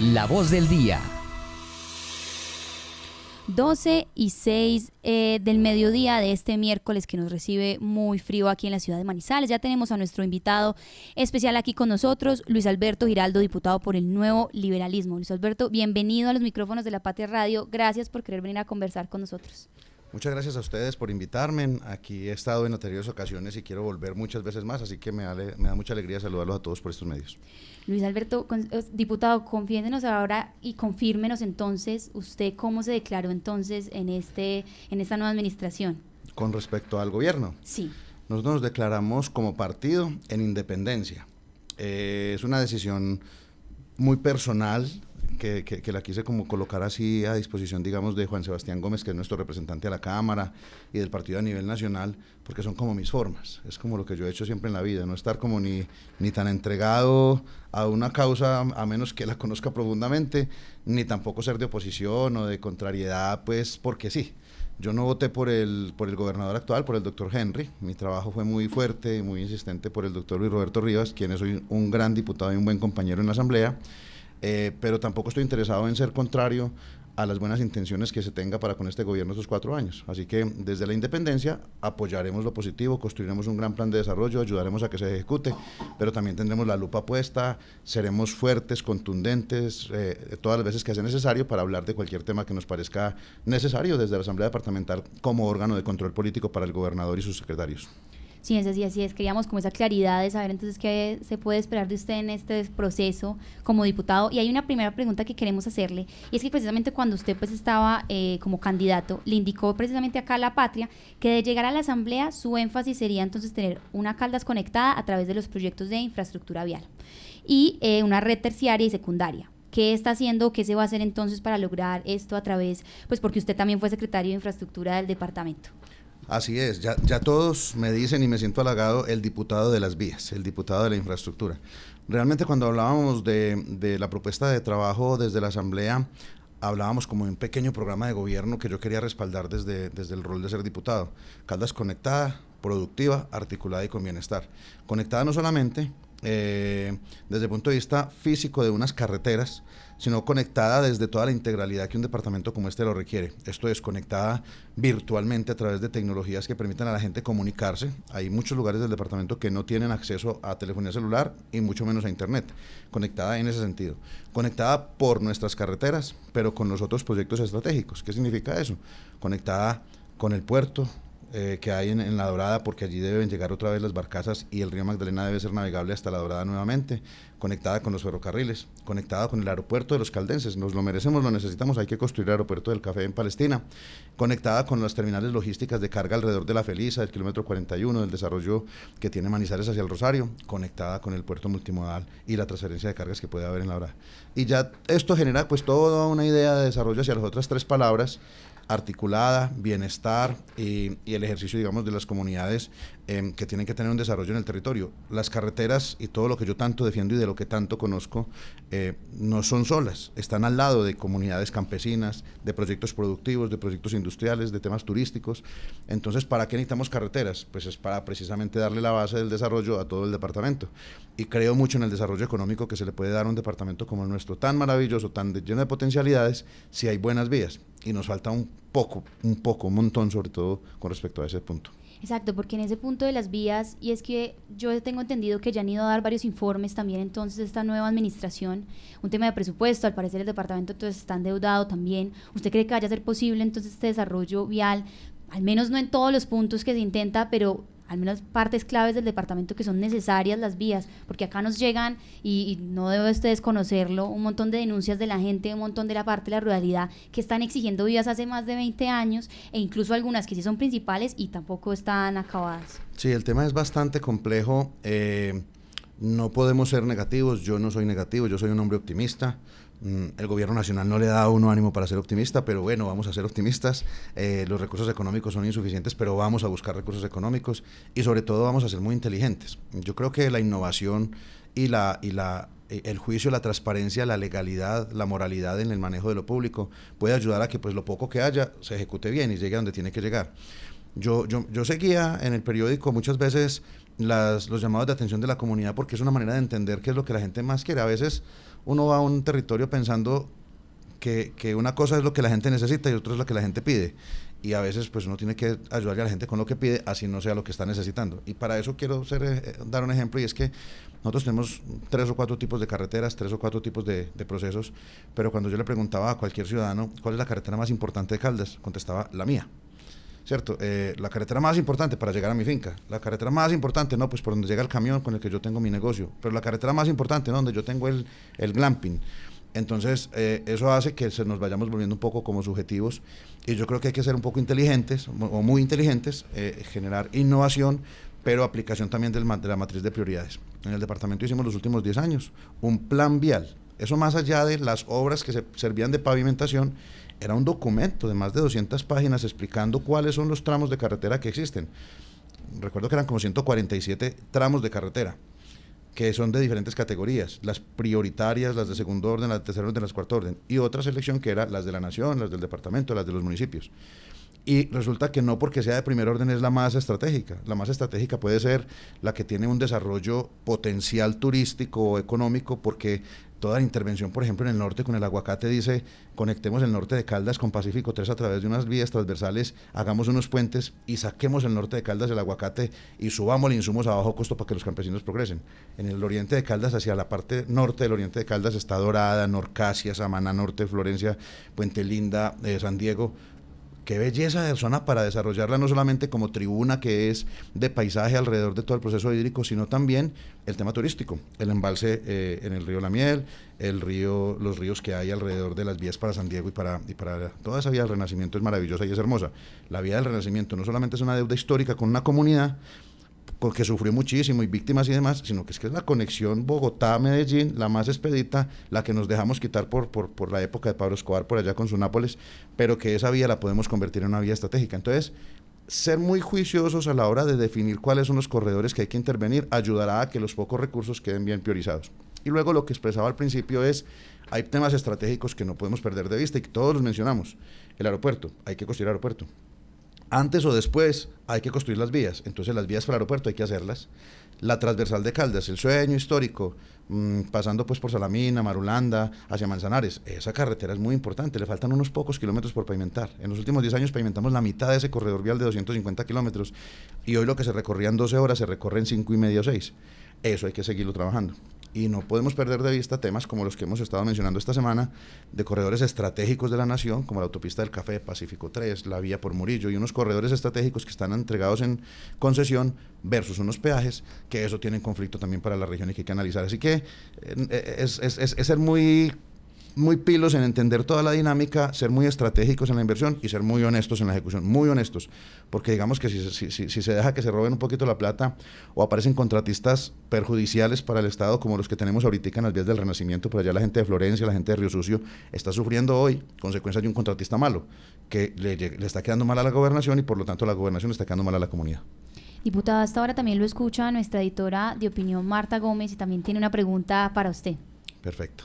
La voz del día. 12 y 6 eh, del mediodía de este miércoles que nos recibe muy frío aquí en la ciudad de Manizales. Ya tenemos a nuestro invitado especial aquí con nosotros, Luis Alberto Giraldo, diputado por el Nuevo Liberalismo. Luis Alberto, bienvenido a los micrófonos de la Patria Radio. Gracias por querer venir a conversar con nosotros. Muchas gracias a ustedes por invitarme. Aquí he estado en anteriores ocasiones y quiero volver muchas veces más, así que me, me da mucha alegría saludarlos a todos por estos medios. Luis Alberto, diputado, confiéndenos ahora y confírmenos entonces usted cómo se declaró entonces en, este, en esta nueva administración. Con respecto al gobierno. Sí. Nosotros nos declaramos como partido en independencia. Eh, es una decisión muy personal que, la quise como colocar así a disposición, digamos, de Juan Sebastián Gómez, que es nuestro representante a la Cámara y del partido a nivel nacional, porque son como mis formas, es como lo que yo he hecho siempre en la vida, no estar como ni, ni tan entregado a una causa a menos que la conozca profundamente, ni tampoco ser de oposición o de contrariedad, pues porque sí. Yo no voté por el, por el gobernador actual, por el doctor Henry. Mi trabajo fue muy fuerte y muy insistente por el doctor Luis Roberto Rivas, quien es hoy un gran diputado y un buen compañero en la Asamblea. Eh, pero tampoco estoy interesado en ser contrario a las buenas intenciones que se tenga para con este gobierno estos cuatro años. Así que desde la independencia apoyaremos lo positivo, construiremos un gran plan de desarrollo, ayudaremos a que se ejecute, pero también tendremos la lupa puesta, seremos fuertes, contundentes, eh, todas las veces que sea necesario para hablar de cualquier tema que nos parezca necesario desde la Asamblea Departamental como órgano de control político para el gobernador y sus secretarios. Sí, es así, así es. Queríamos como esa claridad de saber entonces qué se puede esperar de usted en este proceso como diputado. Y hay una primera pregunta que queremos hacerle, y es que precisamente cuando usted pues estaba eh, como candidato, le indicó precisamente acá a la patria que de llegar a la asamblea su énfasis sería entonces tener una Caldas conectada a través de los proyectos de infraestructura vial y eh, una red terciaria y secundaria. ¿Qué está haciendo? ¿Qué se va a hacer entonces para lograr esto a través? Pues porque usted también fue secretario de infraestructura del departamento. Así es, ya, ya todos me dicen y me siento halagado el diputado de las vías, el diputado de la infraestructura. Realmente cuando hablábamos de, de la propuesta de trabajo desde la Asamblea, hablábamos como de un pequeño programa de gobierno que yo quería respaldar desde, desde el rol de ser diputado. Caldas conectada, productiva, articulada y con bienestar. Conectada no solamente eh, desde el punto de vista físico de unas carreteras, sino conectada desde toda la integralidad que un departamento como este lo requiere. Esto es conectada virtualmente a través de tecnologías que permiten a la gente comunicarse. Hay muchos lugares del departamento que no tienen acceso a telefonía celular y mucho menos a internet. Conectada en ese sentido. Conectada por nuestras carreteras, pero con los otros proyectos estratégicos. ¿Qué significa eso? Conectada con el puerto, eh, que hay en, La Dorada, porque allí deben llegar otra vez las barcazas y el río Magdalena debe ser navegable hasta La Dorada nuevamente, conectada con los ferrocarriles, conectada con el aeropuerto de los caldenses, nos lo merecemos, lo necesitamos, hay que construir el aeropuerto del café en Palestina, conectada con las terminales logísticas de carga alrededor de la Felisa, del kilómetro 41, del desarrollo que tiene Manizales hacia el Rosario, conectada con el puerto multimodal y la transferencia de cargas que puede haber en La Dorada. Y ya esto genera pues toda una idea de desarrollo hacia las otras tres palabras articulada, bienestar y, el ejercicio, digamos, de las comunidades em, que tienen que tener un desarrollo en el territorio. Las carreteras y todo lo que yo tanto defiendo y de lo que tanto conozco eh, no son solas, están al lado de comunidades campesinas, de proyectos productivos, de proyectos industriales, de temas turísticos. Entonces, ¿para qué necesitamos carreteras? Pues es para precisamente darle la base del desarrollo a todo el departamento. Y creo mucho en el desarrollo económico que se le puede dar a un departamento como el nuestro, tan maravilloso, tan lleno de potencialidades, si hay buenas vías. Y nos falta un poco, un poco, un montón sobre todo con respecto a ese punto. Exacto, porque en ese punto de las vías, y es que yo tengo entendido que ya han ido a dar varios informes también entonces esta nueva administración, un tema de presupuesto, al parecer el departamento entonces está endeudado también. ¿Usted cree que vaya a ser posible entonces este desarrollo vial? Al menos no en todos los puntos que se intenta, pero al menos partes claves del departamento que son necesarias las vías, porque acá nos llegan, y, no debe usted desconocerlo, un montón de denuncias de la gente, un montón de la parte de la ruralidad que están exigiendo vías hace más de 20 años, e incluso algunas que sí son principales y tampoco están acabadas. Sí, el tema es bastante complejo. Eh, no podemos ser negativos, yo no soy negativo, yo soy un hombre optimista. Mm, el gobierno nacional no le da a uno ánimo para ser optimista, pero bueno, vamos a ser optimistas. Eh, los recursos económicos son insuficientes, pero vamos a buscar recursos económicos y sobre todo vamos a ser muy inteligentes. Yo creo que la innovación y, la, y la, eh, el juicio, la transparencia, la legalidad, la moralidad en el manejo de lo público puede ayudar a que pues, lo poco que haya se ejecute bien y llegue a donde tiene que llegar. Yo, yo, yo seguía en el periódico muchas veces las, los llamados de atención de la comunidad porque es una manera de entender qué es lo que la gente más quiere. A veces uno va a un territorio pensando que, que, una cosa es lo que la gente necesita y otra es lo que la gente pide. Y a veces pues uno tiene que ayudarle a la gente con lo que pide, así no sea lo que está necesitando. Y para eso quiero ser, eh, dar un ejemplo y es que nosotros tenemos tres o cuatro tipos de carreteras, tres o cuatro tipos de, de, procesos, pero cuando yo le preguntaba a cualquier ciudadano cuál es la carretera más importante de Caldas, contestaba la mía. ¿Cierto? Eh, la carretera más importante para llegar a mi finca. La carretera más importante, no, pues por donde llega el camión con el que yo tengo mi negocio. Pero la carretera más importante, ¿no? donde yo tengo el, el glamping. Entonces, eh, eso hace que se nos vayamos volviendo un poco como subjetivos y yo creo que hay que ser un poco inteligentes o muy inteligentes, eh, generar innovación, pero aplicación también del, de la matriz de prioridades. En el departamento hicimos los últimos 10 años un plan vial. Eso más allá de las obras que se servían de pavimentación, era un documento de más de 200 páginas explicando cuáles son los tramos de carretera que existen. Recuerdo que eran como 147 tramos de carretera que son de diferentes categorías, las prioritarias, las de segundo orden, las de tercer orden, las de cuarto orden, y otra selección que era las de la nación, las del departamento, las de los municipios. Y resulta que no porque sea de primer orden es la más estratégica. La más estratégica puede ser la que tiene un desarrollo potencial turístico o económico porque toda la intervención, por ejemplo, en el norte con el aguacate dice, conectemos el norte de Caldas con Pacífico 3 a través de unas vías transversales, hagamos unos puentes y saquemos el norte de Caldas del aguacate y subamos insumos a bajo costo para que los campesinos progresen. En el oriente de Caldas, hacia la parte norte del oriente de Caldas, está Dorada, Norcasia, Samana Norte, Florencia, Puente Linda, eh, San Diego, qué belleza de zona para desarrollarla no solamente como tribuna que es de paisaje alrededor de todo el proceso hídrico, sino también el tema turístico, el embalse eh, en el río La Miel, el río, los ríos que hay alrededor de las vías para San Diego y para, y para toda esa vía del Renacimiento es maravillosa y es hermosa. La vía del Renacimiento no solamente es una deuda histórica con una comunidad, porque sufrió muchísimo y víctimas y demás, sino que es que es la conexión Bogotá-Medellín, la más expedita, la que nos dejamos quitar por, por, por, la época de Pablo Escobar, por allá con su Nápoles, pero que esa vía la podemos convertir en una vía estratégica. Entonces, ser muy juiciosos a la hora de definir cuáles son los corredores que hay que intervenir ayudará a que los pocos recursos queden bien priorizados. Y luego lo que expresaba al principio es, hay temas estratégicos que no podemos perder de vista y que todos los mencionamos. El aeropuerto, hay que construir aeropuerto antes o después hay que construir las vías. Entonces las vías para el aeropuerto hay que hacerlas. La transversal de Caldas, el sueño histórico, mm, pasando pues por Salamina, Marulanda, hacia Manzanares. Esa carretera es muy importante, le faltan unos pocos kilómetros por pavimentar. En los últimos 10 años pavimentamos la mitad de ese corredor vial de 250 kilómetros y hoy lo que se recorría en 12 horas se recorre en 5 y medio o 6. Eso hay que seguirlo trabajando y no podemos perder de vista temas como los que hemos estado mencionando esta semana de corredores estratégicos de la nación, como la autopista del Café, Pacífico 3, la vía por Murillo y unos corredores estratégicos que están entregados en concesión versus unos peajes, que eso tiene conflicto también para la región y que hay que analizar. Así que eh, es, es, es, es ser muy muy pilos en entender toda la dinámica, ser muy estratégicos en la inversión y ser muy honestos en la ejecución, muy honestos, porque digamos que si, si, si, se deja que se roben un poquito la plata o aparecen contratistas perjudiciales para el Estado como los que tenemos ahorita en las vías del Renacimiento, por allá la gente de Florencia, la gente de Río Sucio, está sufriendo hoy consecuencias de un contratista malo, que le, le está quedando mal a la gobernación y por lo tanto la gobernación está quedando mal a la comunidad. Diputada, hasta ahora también lo escucha nuestra editora de opinión Marta Gómez y también tiene una pregunta para usted. Perfecto.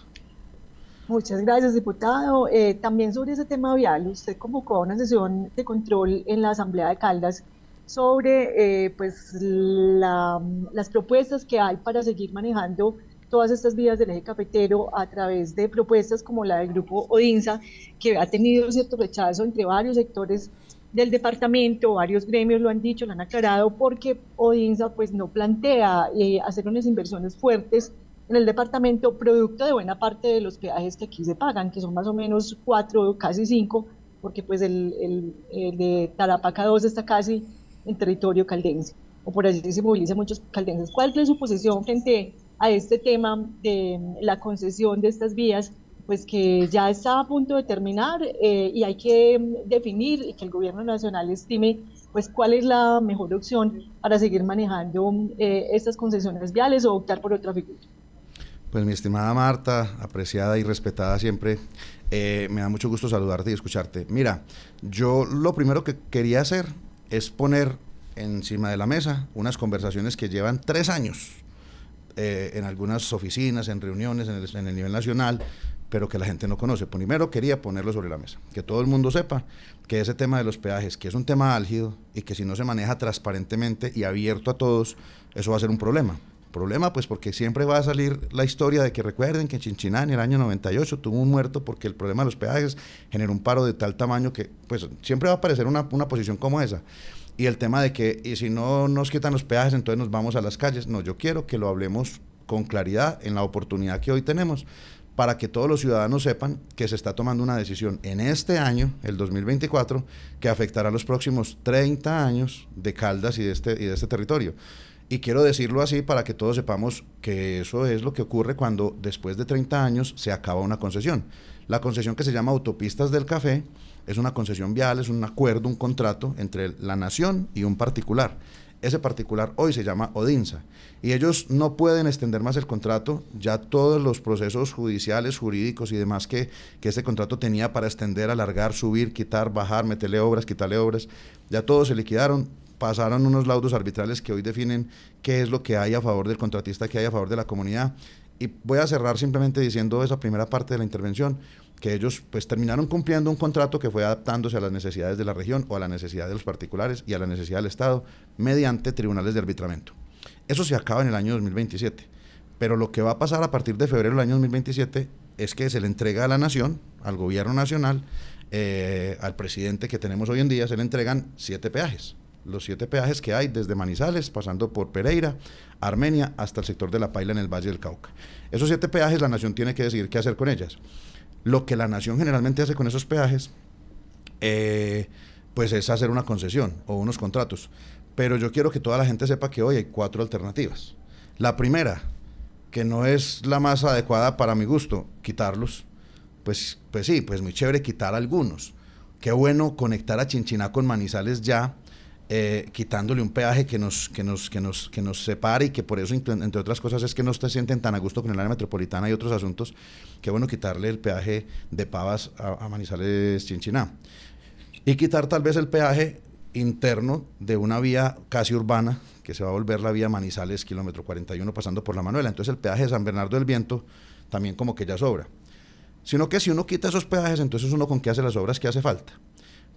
Muchas gracias, diputado. Eh, también sobre ese tema vial, usted convocó una sesión de control en la Asamblea de Caldas sobre eh, pues, la, las propuestas que hay para seguir manejando todas estas vías del eje cafetero a través de propuestas como la del grupo Odinsa, que ha tenido cierto rechazo entre varios sectores del departamento, varios gremios lo han dicho, lo han aclarado, porque Odinsa pues no plantea eh, hacer unas inversiones fuertes en el departamento, producto de buena parte de los peajes que aquí se pagan, que son más o menos cuatro, casi cinco, porque pues el, de Tarapaca 2 está casi en territorio caldense, o por allí se movilizan muchos caldenses. ¿Cuál es su posición frente a este tema de la concesión de estas vías? Pues que ya está a punto de terminar eh, y hay que definir y que el gobierno nacional estime pues cuál es la mejor opción para seguir manejando eh, estas concesiones viales o optar por otra figura. Pues mi estimada Marta, apreciada y respetada siempre, eh, me da mucho gusto saludarte y escucharte. Mira, yo lo primero que quería hacer es poner encima de la mesa unas conversaciones que llevan tres años eh, en algunas oficinas, en reuniones, en el, en el, nivel nacional, pero que la gente no conoce. Primero quería ponerlo sobre la mesa, que todo el mundo sepa que ese tema de los peajes, que es un tema álgido y que si no se maneja transparentemente y abierto a todos, eso va a ser un problema Problema, pues porque siempre va a salir la historia de que recuerden que Chinchiná en el año 98 tuvo un muerto porque el problema de los peajes generó un paro de tal tamaño que, pues siempre va a aparecer una, una posición como esa. Y el tema de que, y si no nos quitan los peajes, entonces nos vamos a las calles. No, yo quiero que lo hablemos con claridad en la oportunidad que hoy tenemos para que todos los ciudadanos sepan que se está tomando una decisión en este año, el 2024, que afectará los próximos 30 años de Caldas y de este, y de este territorio. Y quiero decirlo así para que todos sepamos que eso es lo que ocurre cuando después de 30 años se acaba una concesión. La concesión que se llama Autopistas del Café es una concesión vial, es un acuerdo, un contrato entre la nación y un particular. Ese particular hoy se llama Odinsa y ellos no pueden extender más el contrato. Ya todos los procesos judiciales, jurídicos y demás que, que este contrato tenía para extender, alargar, subir, quitar, bajar, meterle obras, quitarle obras, ya todos se liquidaron. Pasaron unos laudos arbitrales que hoy definen qué es lo que hay a favor del contratista, qué hay a favor de la comunidad. Y voy a cerrar simplemente diciendo esa primera parte de la intervención que ellos pues terminaron cumpliendo un contrato que fue adaptándose a las necesidades de la región o a la necesidad de los particulares y a la necesidad del Estado mediante tribunales de arbitramiento. Eso se acaba en el año 2027. Pero lo que va a pasar a partir de febrero del año 2027 es que se le entrega a la nación, al gobierno nacional, eh, al presidente que tenemos hoy en día, se le entregan siete peajes. Los siete peajes que hay desde Manizales, pasando por Pereira, Armenia, hasta el sector de La Paila en el Valle del Cauca. Esos siete peajes la nación tiene que decidir qué hacer con ellas. Lo que la nación generalmente hace con esos peajes, eh, pues es hacer una concesión o unos contratos. Pero yo quiero que toda la gente sepa que hoy hay cuatro alternativas. La primera, que no es la más adecuada para mi gusto, quitarlos. Pues, pues sí, pues muy chévere quitar algunos. Qué bueno conectar a Chinchiná con Manizales ya, eh, quitándole un peaje que nos, que, nos, que, nos, que nos separe y que por eso, entre otras cosas, es que no se sienten tan a gusto con el área metropolitana y otros asuntos. Qué bueno quitarle el peaje de Pavas a, Manizales Chinchiná. Y quitar tal vez el peaje interno de una vía casi urbana, que se va a volver la vía Manizales, kilómetro 41, pasando por la Manuela. Entonces el peaje de San Bernardo del Viento también como que ya sobra. Sino que si uno quita esos peajes, entonces uno con qué hace las obras que hace falta.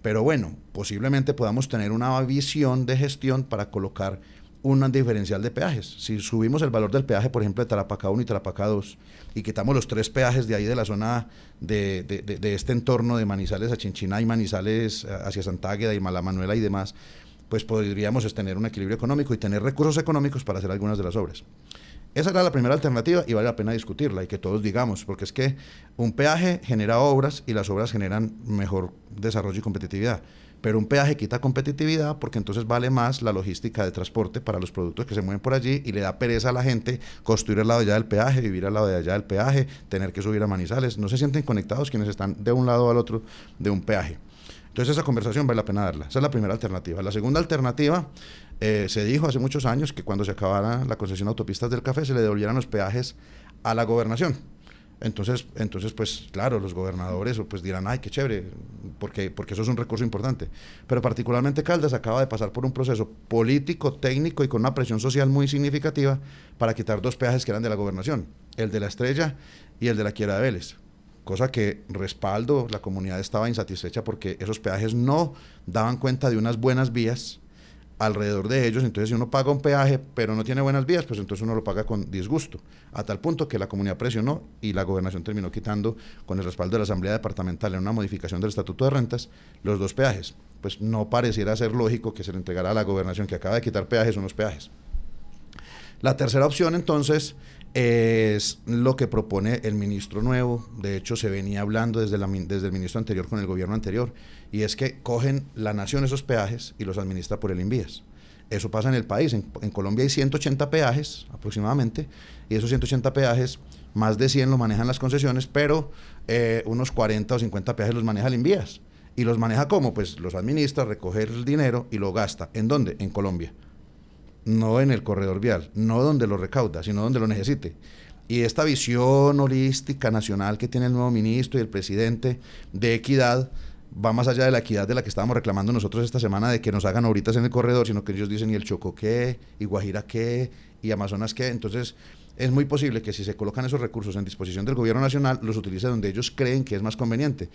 Pero bueno, posiblemente podamos tener una visión de gestión para colocar un diferencial de peajes. Si subimos el valor del peaje, por ejemplo, de Tarapacá 1 y Tarapacá 2, y quitamos los tres peajes de ahí de la zona de, este entorno de Manizales a Chinchiná y Manizales hacia Santágueda y Malamanuela y demás, pues podríamos tener un equilibrio económico y tener recursos económicos para hacer algunas de las obras. Esa era la primera alternativa y vale la pena discutirla y que todos digamos, porque es que un peaje genera obras y las obras generan mejor desarrollo y competitividad. Pero un peaje quita competitividad porque entonces vale más la logística de transporte para los productos que se mueven por allí y le da pereza a la gente construir al lado de allá del peaje, vivir al lado de allá del peaje, tener que subir a Manizales. No se sienten conectados quienes están de un lado al otro de un peaje. Entonces esa conversación vale la pena darla. Esa es la primera alternativa. La segunda alternativa, eh, se dijo hace muchos años que cuando se acabara la concesión de autopistas del café se le devolvieran los peajes a la gobernación. Entonces, entonces, pues claro, los gobernadores pues dirán, ay, qué chévere, porque, porque eso es un recurso importante. Pero particularmente Caldas acaba de pasar por un proceso político, técnico y con una presión social muy significativa para quitar dos peajes que eran de la gobernación, el de la Estrella y el de la Quiera de Vélez cosa que respaldo, la comunidad estaba insatisfecha porque esos peajes no daban cuenta de unas buenas vías alrededor de ellos, entonces si uno paga un peaje pero no tiene buenas vías, pues entonces uno lo paga con disgusto, a tal punto que la comunidad presionó y la gobernación terminó quitando con el respaldo de la Asamblea Departamental en una modificación del Estatuto de Rentas los dos peajes. Pues no pareciera ser lógico que se le entregara a la gobernación que acaba de quitar peajes unos peajes. La tercera opción entonces es lo que propone el ministro nuevo. De hecho, se venía hablando desde, desde el ministro anterior con el gobierno anterior, y es que cogen la nación esos peajes y los administra por el INVIES. Eso pasa en el país. En, Colombia hay 180 peajes aproximadamente, y esos 180 peajes, más de 100 los manejan las concesiones, pero eh, unos 40 o 50 peajes los maneja el INVIES. ¿Y los maneja cómo? Pues los administra, recoge el dinero y lo gasta. ¿En dónde? En Colombia no en el corredor vial, no donde lo recauda, sino donde lo necesite. Y esta visión holística nacional que tiene el nuevo ministro y el presidente de equidad va más allá de la equidad de la que estábamos reclamando nosotros esta semana de que nos hagan ahorita en el corredor, sino que ellos dicen y el Chocó qué, y Guajira qué, y Amazonas qué. Entonces, es muy posible que si se colocan esos recursos en disposición del gobierno nacional, los utilice donde ellos creen que es más conveniente.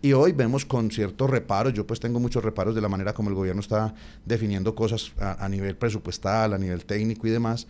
Y hoy vemos con ciertos reparos, yo pues tengo muchos reparos de la manera como el gobierno está definiendo cosas a, nivel presupuestal, a nivel técnico y demás,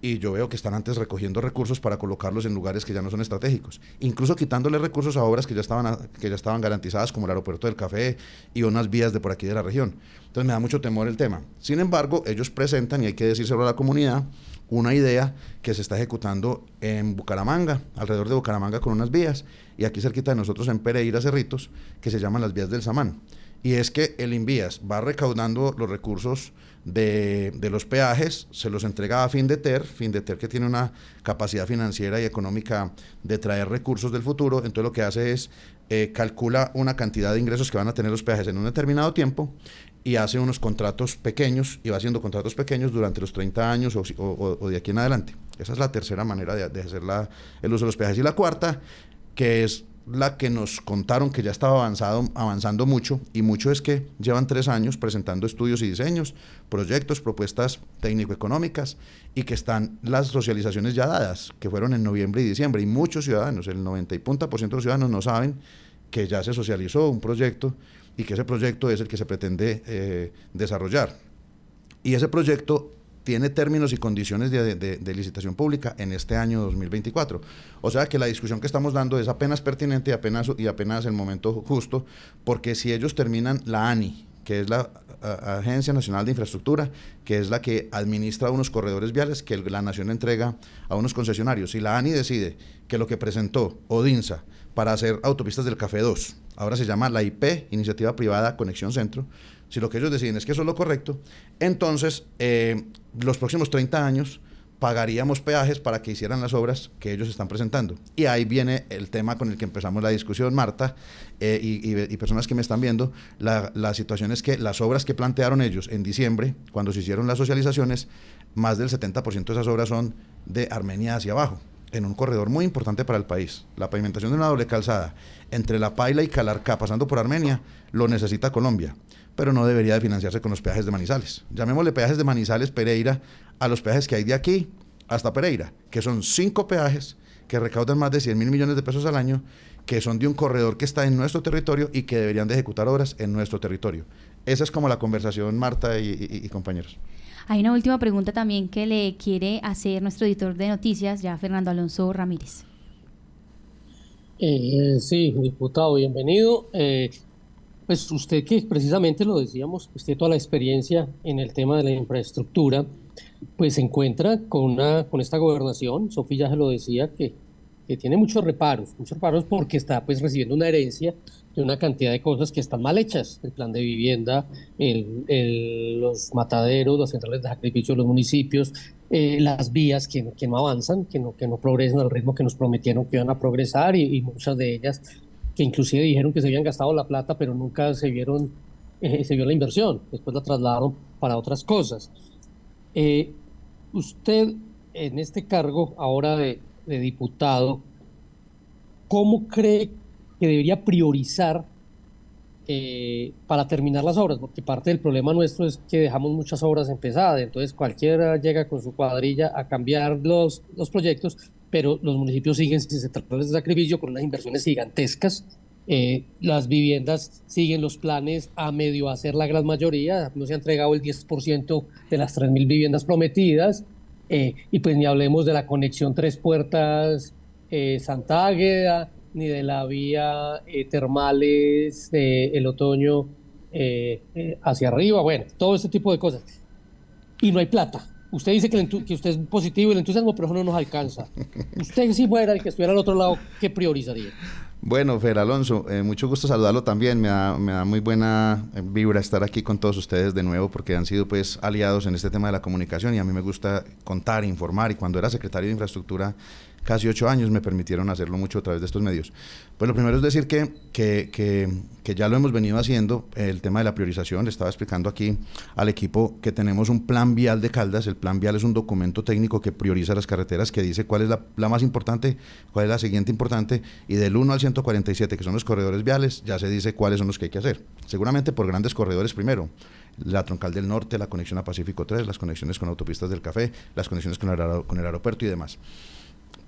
y yo veo que están antes recogiendo recursos para colocarlos en lugares que ya no son estratégicos, incluso quitándole recursos a obras que ya estaban, que ya estaban garantizadas, como el aeropuerto del Café y unas vías de por aquí de la región. Entonces me da mucho temor el tema. Sin embargo, ellos presentan, y hay que decírselo a la comunidad, una idea que se está ejecutando en Bucaramanga, alrededor de Bucaramanga con unas vías, y aquí cerquita de nosotros en Pereira, Cerritos, que se llaman las vías del Samán. Y es que el Invías va recaudando los recursos de, los peajes, se los entrega a Findeter, Findeter que tiene una capacidad financiera y económica de traer recursos del futuro, entonces lo que hace es eh, calcula una cantidad de ingresos que van a tener los peajes en un determinado tiempo y hace unos contratos pequeños y va haciendo contratos pequeños durante los 30 años o, de aquí en adelante. Esa es la tercera manera de, de hacer el uso de los peajes. Y la cuarta, que es la que nos contaron que ya estaba avanzado, avanzando mucho, y mucho es que llevan tres años presentando estudios y diseños, proyectos, propuestas técnico-económicas, y que están las socializaciones ya dadas, que fueron en noviembre y diciembre, y muchos ciudadanos, el 90 y punta por ciento de los ciudadanos no saben que ya se socializó un proyecto y que ese proyecto es el que se pretende eh, desarrollar. Y ese proyecto tiene términos y condiciones de, licitación pública en este año 2024. O sea que la discusión que estamos dando es apenas pertinente y apenas, y apenas el momento justo, porque si ellos terminan la ANI, que es la Agencia Nacional de Infraestructura, que es la que administra unos corredores viales que la nación entrega a unos concesionarios. Si la ANI decide que lo que presentó Odinsa para hacer autopistas del Café 2, ahora se llama la IP, Iniciativa Privada Conexión Centro, si lo que ellos deciden es que eso es lo correcto, entonces eh, los próximos 30 años pagaríamos peajes para que hicieran las obras que ellos están presentando. Y ahí viene el tema con el que empezamos la discusión, Marta, eh, y, personas que me están viendo. La, la, situación es que las obras que plantearon ellos en diciembre, cuando se hicieron las socializaciones, más del 70% de esas obras son de Armenia hacia abajo, en un corredor muy importante para el país. La pavimentación de una doble calzada entre La Paila y Calarcá, pasando por Armenia, lo necesita Colombia pero no debería de financiarse con los peajes de Manizales. Llamémosle peajes de Manizales Pereira a los peajes que hay de aquí hasta Pereira, que son cinco peajes que recaudan más de 100 mil millones de pesos al año, que son de un corredor que está en nuestro territorio y que deberían de ejecutar obras en nuestro territorio. Esa es como la conversación, Marta y, compañeros. Hay una última pregunta también que le quiere hacer nuestro editor de noticias, ya Fernando Alonso Ramírez. Eh, sí, diputado, bienvenido. Eh, pues usted que precisamente lo decíamos, usted toda la experiencia en el tema de la infraestructura, pues se encuentra con, una, con esta gobernación, Sofía ya se lo decía, que, que tiene muchos reparos, muchos reparos porque está pues recibiendo una herencia de una cantidad de cosas que están mal hechas, el plan de vivienda, el, los mataderos, las centrales de sacrificio de los municipios, eh, las vías que, que, no avanzan, que no, que no progresan al ritmo que nos prometieron que iban a progresar y, muchas de ellas que inclusive dijeron que se habían gastado la plata, pero nunca se vieron, eh, se vio la inversión, después la trasladaron para otras cosas. Eh, usted, en este cargo ahora de, diputado, ¿cómo cree que debería priorizar eh, para terminar las obras? Porque parte del problema nuestro es que dejamos muchas obras empezadas, entonces cualquiera llega con su cuadrilla a cambiar los, los proyectos, pero los municipios siguen sin centrales de sacrificio con unas inversiones gigantescas. Eh, las viviendas siguen los planes a medio hacer la gran mayoría, no se ha entregado el 10% de las 3.000 viviendas prometidas, eh, y pues ni hablemos de la conexión Tres Puertas eh, Santa Águeda, ni de la vía termales el otoño hacia arriba, bueno, todo ese tipo de cosas. Y no hay plata. Usted dice que, usted es positivo y el entusiasmo, pero no nos alcanza. Usted si fuera el que estuviera al otro lado, ¿qué priorizaría? Bueno, Fer Alonso, eh, mucho gusto saludarlo también. Me da, me da, muy buena eh, vibra estar aquí con todos ustedes de nuevo porque han sido pues aliados en este tema de la comunicación y a mí me gusta contar, informar y cuando era secretario de infraestructura casi ocho años me permitieron hacerlo mucho a través de estos medios. Pues lo primero es decir que, que, que, ya lo hemos venido haciendo, el tema de la priorización, le estaba explicando aquí al equipo que tenemos un plan vial de Caldas, el plan vial es un documento técnico que prioriza las carreteras, que dice cuál es la, la más importante, cuál es la siguiente importante, y del 1 al 147, que son los corredores viales, ya se dice cuáles son los que hay que hacer. Seguramente por grandes corredores primero, la troncal del norte, la conexión a Pacífico 3, las conexiones con autopistas del café, las conexiones con el, con el aeropuerto y demás.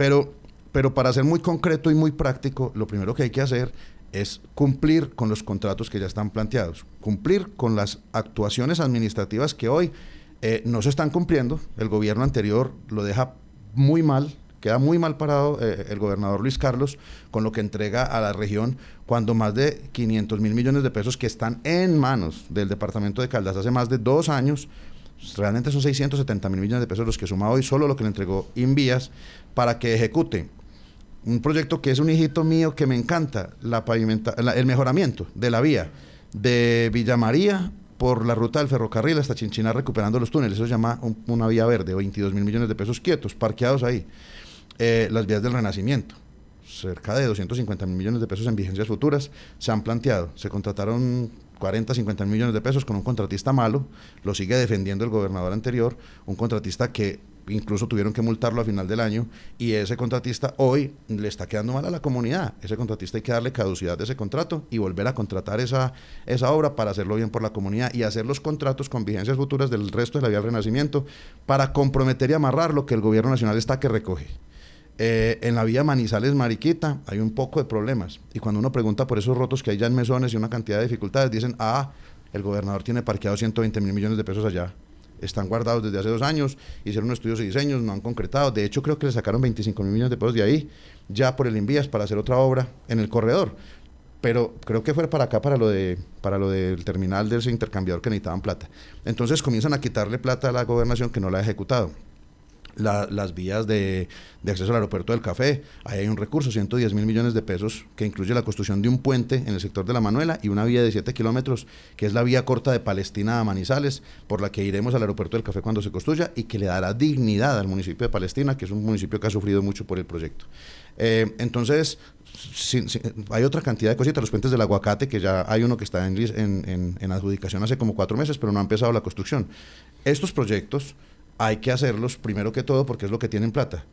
Pero, pero para ser muy concreto y muy práctico, lo primero que hay que hacer es cumplir con los contratos que ya están planteados, cumplir con las actuaciones administrativas que hoy eh, no se están cumpliendo. El gobierno anterior lo deja muy mal, queda muy mal parado eh, el gobernador Luis Carlos con lo que entrega a la región cuando más de 500 mil millones de pesos que están en manos del departamento de Caldas hace más de dos años, realmente son 670 mil millones de pesos los que suma hoy solo lo que le entregó Invías para que ejecute un proyecto que es un hijito mío que me encanta, la pavimenta, el mejoramiento de la vía de Villa María por la ruta del ferrocarril hasta Chinchina recuperando los túneles. Eso se llama una vía verde, 22 mil millones de pesos quietos, parqueados ahí. Eh, las vías del Renacimiento, cerca de 250 mil millones de pesos en vigencias futuras, se han planteado. Se contrataron 40, 50 mil millones de pesos con un contratista malo, lo sigue defendiendo el gobernador anterior, un contratista que incluso tuvieron que multarlo a final del año y ese contratista hoy le está quedando mal a la comunidad. Ese contratista hay que darle caducidad de ese contrato y volver a contratar esa, esa obra para hacerlo bien por la comunidad y hacer los contratos con vigencias futuras del resto de la vía del Renacimiento para comprometer y amarrar lo que el gobierno nacional está que recoge. Eh, en la vía Manizales Mariquita hay un poco de problemas y cuando uno pregunta por esos rotos que hay ya en mesones y una cantidad de dificultades, dicen, ah, el gobernador tiene parqueado 120 mil millones de pesos allá están guardados desde hace dos años, hicieron estudios y diseños, no han concretado. De hecho, creo que le sacaron 25 mil millones de pesos de ahí, ya por el Invías, para hacer otra obra en el corredor. Pero creo que fue para acá, para lo, de, para lo del terminal de ese intercambiador que necesitaban plata. Entonces comienzan a quitarle plata a la gobernación que no la ha ejecutado las vías de, acceso al aeropuerto del Café. Ahí hay un recurso, 110 mil millones de pesos, que incluye la construcción de un puente en el sector de la Manuela y una vía de 7 kilómetros, que es la vía corta de Palestina a Manizales, por la que iremos al aeropuerto del Café cuando se construya y que le dará dignidad al municipio de Palestina, que es un municipio que ha sufrido mucho por el proyecto. Eh, entonces, hay otra cantidad de cositas, los puentes del aguacate, que ya hay uno que está en, en, en adjudicación hace como cuatro meses, pero no ha empezado la construcción. Estos proyectos hay que hacerlos primero que todo porque es lo que tienen plata.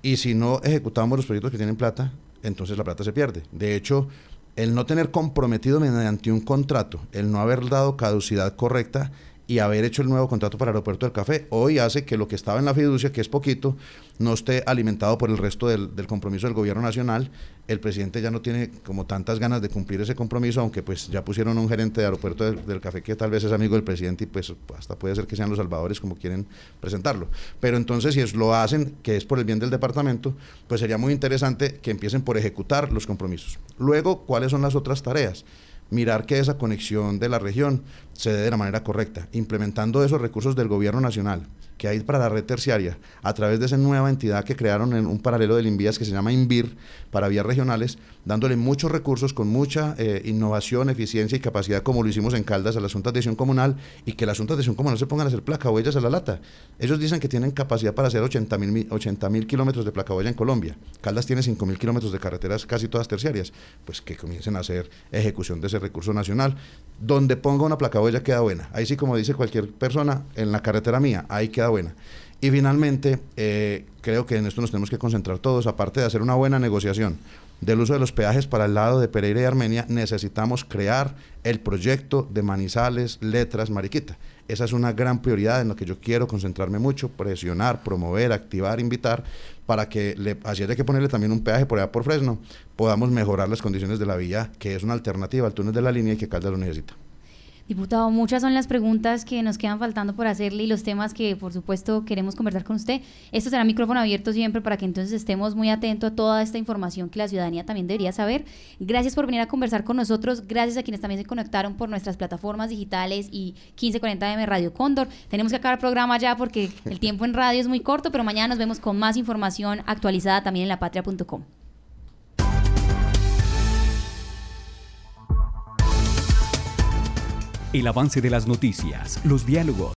Y si no ejecutamos los proyectos que tienen plata, entonces la plata se pierde. De hecho, el no tener comprometido mediante un contrato, el no haber dado caducidad correcta y haber hecho el nuevo contrato para el aeropuerto del café, hoy hace que lo que estaba en la fiducia, que es poquito, no esté alimentado por el resto del, compromiso del gobierno nacional. El presidente ya no tiene como tantas ganas de cumplir ese compromiso, aunque pues ya pusieron un gerente de aeropuerto del, café que tal vez es amigo del presidente y pues hasta puede ser que sean los salvadores como quieren presentarlo. Pero entonces si lo hacen, que es por el bien del departamento, pues sería muy interesante que empiecen por ejecutar los compromisos. Luego, ¿cuáles son las otras tareas? mirar que esa conexión de la región se dé de la manera correcta, implementando esos recursos del gobierno nacional que hay para la red terciaria a través de esa nueva entidad que crearon en un paralelo del Invías que se llama INVIR para vías regionales, dándole muchos recursos con mucha eh, innovación, eficiencia y capacidad como lo hicimos en Caldas a la Junta de Acción Comunal y que las Juntas de Acción Comunal se pongan a hacer placa huellas a la lata. Ellos dicen que tienen capacidad para hacer 80 mil 80 kilómetros de placa huella en Colombia. Caldas tiene 5 mil kilómetros de carreteras casi todas terciarias. Pues que comiencen a hacer ejecución de ese recurso nacional. Donde ponga una placa huella queda buena. Ahí sí, como dice cualquier persona, en la carretera mía, ahí queda buena. Y finalmente, eh, creo que en esto nos tenemos que concentrar todos, aparte de hacer una buena negociación del uso de los peajes para el lado de Pereira y Armenia, necesitamos crear el proyecto de Manizales, Letras, Mariquita. Esa es una gran prioridad en la que yo quiero concentrarme mucho, presionar, promover, activar, invitar, para que, le, así haya que ponerle también un peaje por allá por Fresno, podamos mejorar las condiciones de la vía, que es una alternativa al túnel de la línea y que Caldas lo necesita. Diputado, muchas son las preguntas que nos quedan faltando por hacerle y los temas que por supuesto queremos conversar con usted. Esto será micrófono abierto siempre para que entonces estemos muy atentos a toda esta información que la ciudadanía también debería saber. Gracias por venir a conversar con nosotros, gracias a quienes también se conectaron por nuestras plataformas digitales y 1540M Radio Cóndor. Tenemos que acabar el programa ya porque el tiempo en radio es muy corto, pero mañana nos vemos con más información actualizada también en lapatria.com. el avance de las noticias, los diálogos